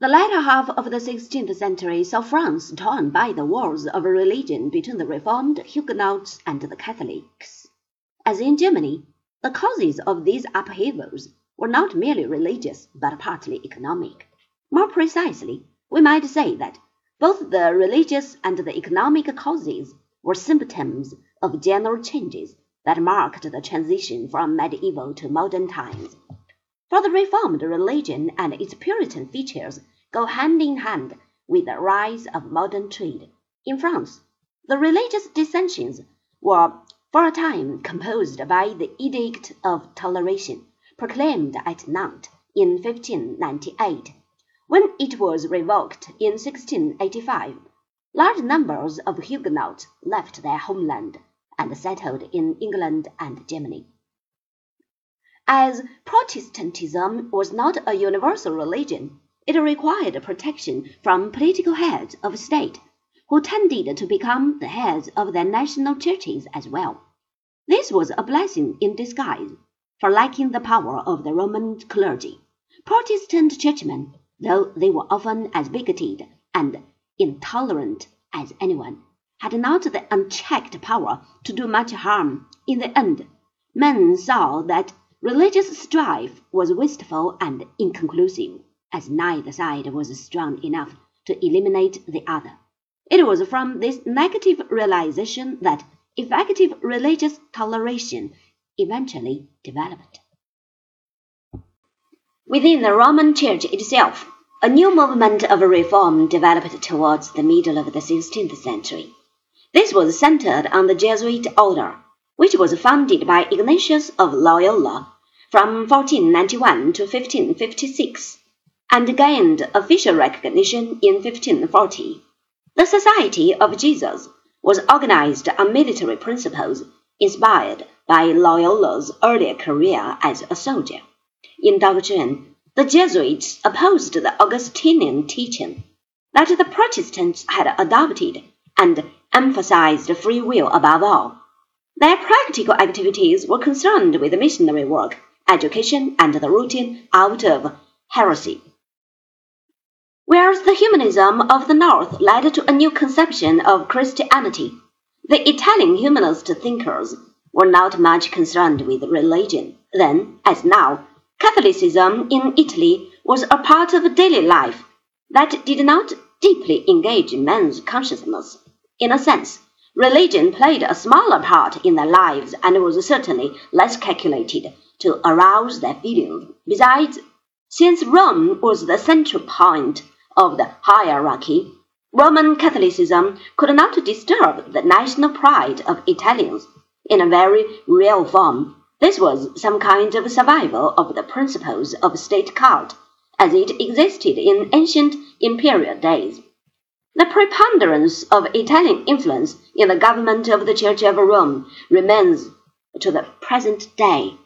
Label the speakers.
Speaker 1: The latter half of the sixteenth century saw France torn by the wars of religion between the Reformed Huguenots and the Catholics. As in Germany, the causes of these upheavals were not merely religious, but partly economic. More precisely, we might say that both the religious and the economic causes were symptoms of general changes that marked the transition from medieval to modern times. For the Reformed religion and its Puritan features go hand in hand with the rise of modern trade. In France, the religious dissensions were for a time composed by the Edict of Toleration, proclaimed at Nantes in 1598. When it was revoked in 1685, large numbers of Huguenots left their homeland and settled in England and Germany. As Protestantism was not a universal religion, it required protection from political heads of state, who tended to become the heads of their national churches as well. This was a blessing in disguise, for lacking the power of the Roman clergy, Protestant churchmen, though they were often as bigoted and intolerant as anyone, had not the unchecked power to do much harm. In the end, men saw that Religious strife was wasteful and inconclusive, as neither side was strong enough to eliminate the other. It was from this negative realization that effective religious toleration eventually developed. Within the Roman Church itself, a new movement of reform developed towards the middle of the 16th century. This was centered on the Jesuit order which was founded by Ignatius of Loyola from 1491 to 1556, and gained official recognition in 1540. The Society of Jesus was organized on military principles inspired by Loyola's earlier career as a soldier. In doctrine, the Jesuits opposed the Augustinian teaching that the Protestants had adopted and emphasized free will above all. Their practical activities were concerned with missionary work, education, and the rooting out of heresy. Whereas the humanism of the North led to a new conception of Christianity, the Italian humanist thinkers were not much concerned with religion. Then, as now, Catholicism in Italy was a part of daily life that did not deeply engage men's consciousness. In a sense, Religion played a smaller part in their lives and was certainly less calculated to arouse their feelings. Besides, since Rome was the central point of the hierarchy, Roman Catholicism could not disturb the national pride of Italians. In a very real form, this was some kind of survival of the principles of state cult as it existed in ancient imperial days. The preponderance of Italian influence in the government of the Church of Rome remains to the present day.